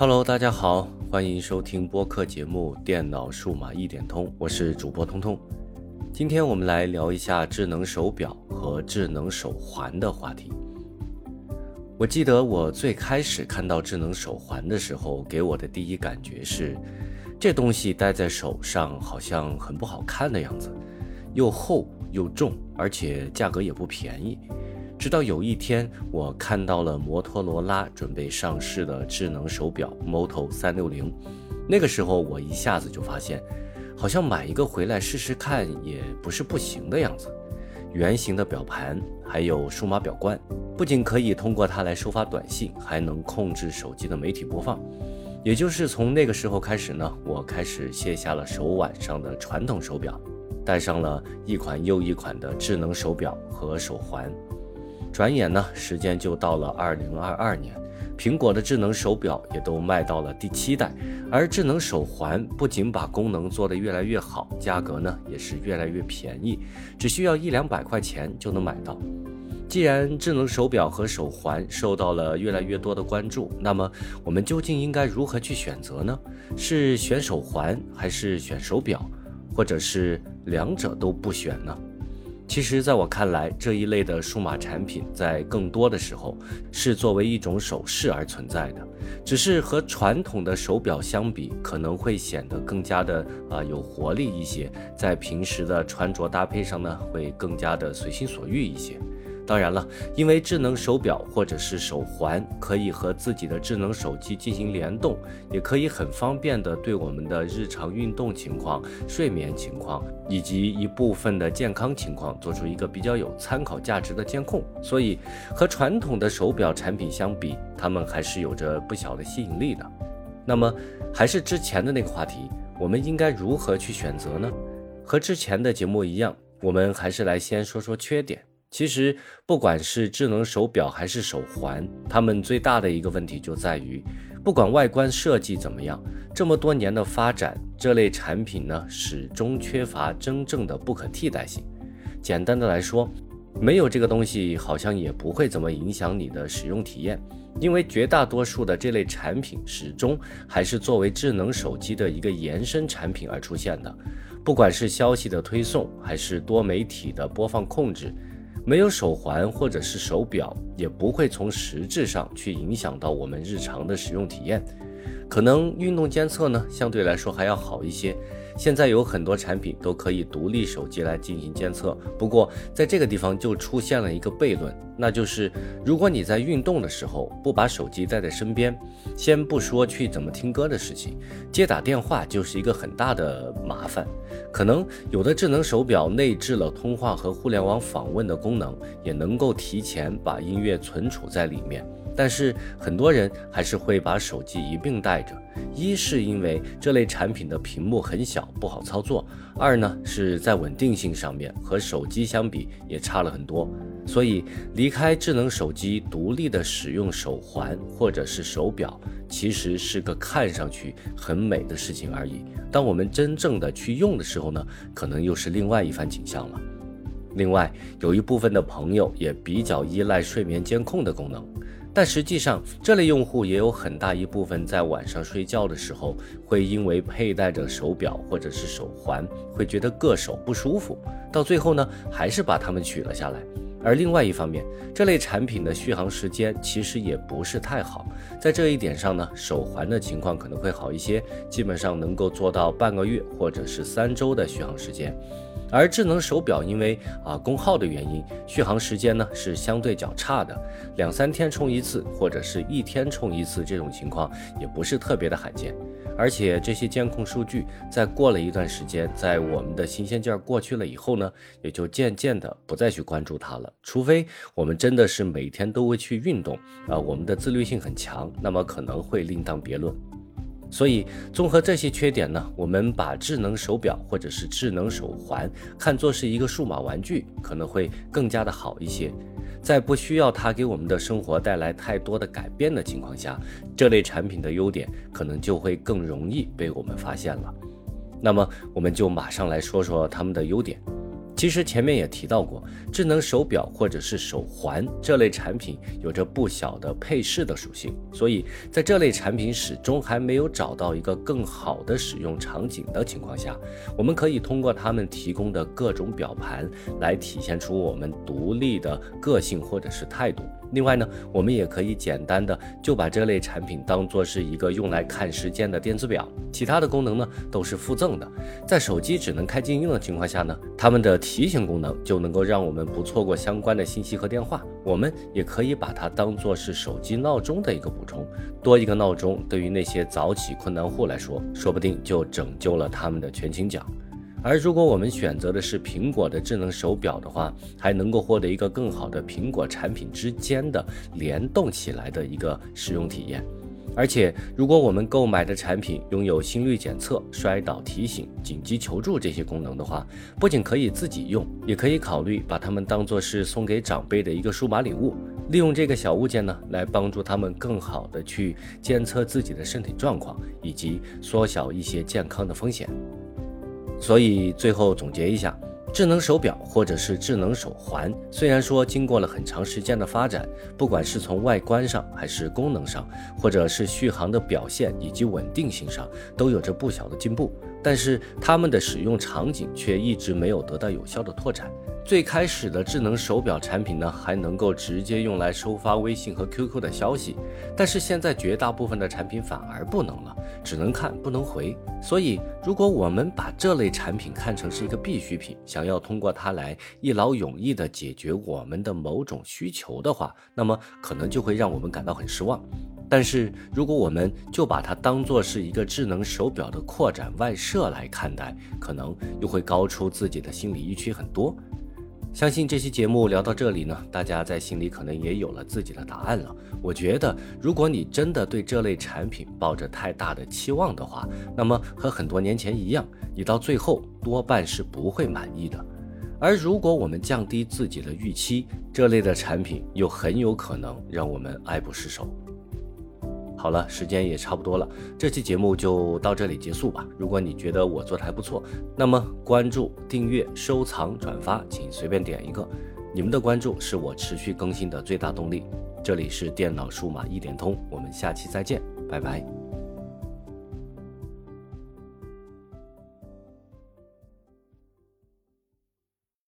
Hello，大家好，欢迎收听播客节目《电脑数码一点通》，我是主播通通。今天我们来聊一下智能手表和智能手环的话题。我记得我最开始看到智能手环的时候，给我的第一感觉是，这东西戴在手上好像很不好看的样子，又厚又重，而且价格也不便宜。直到有一天，我看到了摩托罗拉准备上市的智能手表 Moto 三六零，那个时候我一下子就发现，好像买一个回来试试看也不是不行的样子。圆形的表盘，还有数码表冠，不仅可以通过它来收发短信，还能控制手机的媒体播放。也就是从那个时候开始呢，我开始卸下了手腕上的传统手表，戴上了一款又一款的智能手表和手环。转眼呢，时间就到了二零二二年。苹果的智能手表也都卖到了第七代，而智能手环不仅把功能做得越来越好，价格呢也是越来越便宜，只需要一两百块钱就能买到。既然智能手表和手环受到了越来越多的关注，那么我们究竟应该如何去选择呢？是选手环还是选手表，或者是两者都不选呢？其实，在我看来，这一类的数码产品在更多的时候是作为一种首饰而存在的，只是和传统的手表相比，可能会显得更加的啊有活力一些，在平时的穿着搭配上呢，会更加的随心所欲一些。当然了，因为智能手表或者是手环可以和自己的智能手机进行联动，也可以很方便的对我们的日常运动情况、睡眠情况以及一部分的健康情况做出一个比较有参考价值的监控。所以和传统的手表产品相比，它们还是有着不小的吸引力的。那么，还是之前的那个话题，我们应该如何去选择呢？和之前的节目一样，我们还是来先说说缺点。其实，不管是智能手表还是手环，它们最大的一个问题就在于，不管外观设计怎么样，这么多年的发展，这类产品呢始终缺乏真正的不可替代性。简单的来说，没有这个东西，好像也不会怎么影响你的使用体验，因为绝大多数的这类产品始终还是作为智能手机的一个延伸产品而出现的，不管是消息的推送，还是多媒体的播放控制。没有手环或者是手表，也不会从实质上去影响到我们日常的使用体验。可能运动监测呢，相对来说还要好一些。现在有很多产品都可以独立手机来进行监测，不过在这个地方就出现了一个悖论，那就是如果你在运动的时候不把手机带在身边，先不说去怎么听歌的事情，接打电话就是一个很大的麻烦。可能有的智能手表内置了通话和互联网访问的功能，也能够提前把音乐存储在里面。但是很多人还是会把手机一并带着，一是因为这类产品的屏幕很小不好操作，二呢是在稳定性上面和手机相比也差了很多。所以离开智能手机，独立的使用手环或者是手表，其实是个看上去很美的事情而已。当我们真正的去用的时候呢，可能又是另外一番景象了。另外，有一部分的朋友也比较依赖睡眠监控的功能。但实际上，这类用户也有很大一部分在晚上睡觉的时候，会因为佩戴着手表或者是手环，会觉得硌手不舒服，到最后呢，还是把它们取了下来。而另外一方面，这类产品的续航时间其实也不是太好，在这一点上呢，手环的情况可能会好一些，基本上能够做到半个月或者是三周的续航时间。而智能手表因为啊功耗的原因，续航时间呢是相对较差的，两三天充一次或者是一天充一次这种情况也不是特别的罕见。而且这些监控数据在过了一段时间，在我们的新鲜劲儿过去了以后呢，也就渐渐的不再去关注它了。除非我们真的是每天都会去运动啊，我们的自律性很强，那么可能会另当别论。所以，综合这些缺点呢，我们把智能手表或者是智能手环看作是一个数码玩具，可能会更加的好一些。在不需要它给我们的生活带来太多的改变的情况下，这类产品的优点可能就会更容易被我们发现了。那么，我们就马上来说说它们的优点。其实前面也提到过，智能手表或者是手环这类产品有着不小的配饰的属性，所以在这类产品始终还没有找到一个更好的使用场景的情况下，我们可以通过他们提供的各种表盘来体现出我们独立的个性或者是态度。另外呢，我们也可以简单的就把这类产品当做是一个用来看时间的电子表，其他的功能呢都是附赠的。在手机只能开静音的情况下呢，它们的提醒功能就能够让我们不错过相关的信息和电话。我们也可以把它当做是手机闹钟的一个补充，多一个闹钟，对于那些早起困难户来说，说不定就拯救了他们的全勤奖。而如果我们选择的是苹果的智能手表的话，还能够获得一个更好的苹果产品之间的联动起来的一个使用体验。而且，如果我们购买的产品拥有心率检测、摔倒提醒、紧急求助这些功能的话，不仅可以自己用，也可以考虑把它们当做是送给长辈的一个数码礼物。利用这个小物件呢，来帮助他们更好的去监测自己的身体状况，以及缩小一些健康的风险。所以最后总结一下，智能手表或者是智能手环，虽然说经过了很长时间的发展，不管是从外观上，还是功能上，或者是续航的表现以及稳定性上，都有着不小的进步，但是它们的使用场景却一直没有得到有效的拓展。最开始的智能手表产品呢，还能够直接用来收发微信和 QQ 的消息，但是现在绝大部分的产品反而不能了，只能看不能回。所以，如果我们把这类产品看成是一个必需品，想要通过它来一劳永逸地解决我们的某种需求的话，那么可能就会让我们感到很失望。但是，如果我们就把它当做是一个智能手表的扩展外设来看待，可能又会高出自己的心理预期很多。相信这期节目聊到这里呢，大家在心里可能也有了自己的答案了。我觉得，如果你真的对这类产品抱着太大的期望的话，那么和很多年前一样，你到最后多半是不会满意的。而如果我们降低自己的预期，这类的产品又很有可能让我们爱不释手。好了，时间也差不多了，这期节目就到这里结束吧。如果你觉得我做的还不错，那么关注、订阅、收藏、转发，请随便点一个。你们的关注是我持续更新的最大动力。这里是电脑数码一点通，我们下期再见，拜拜。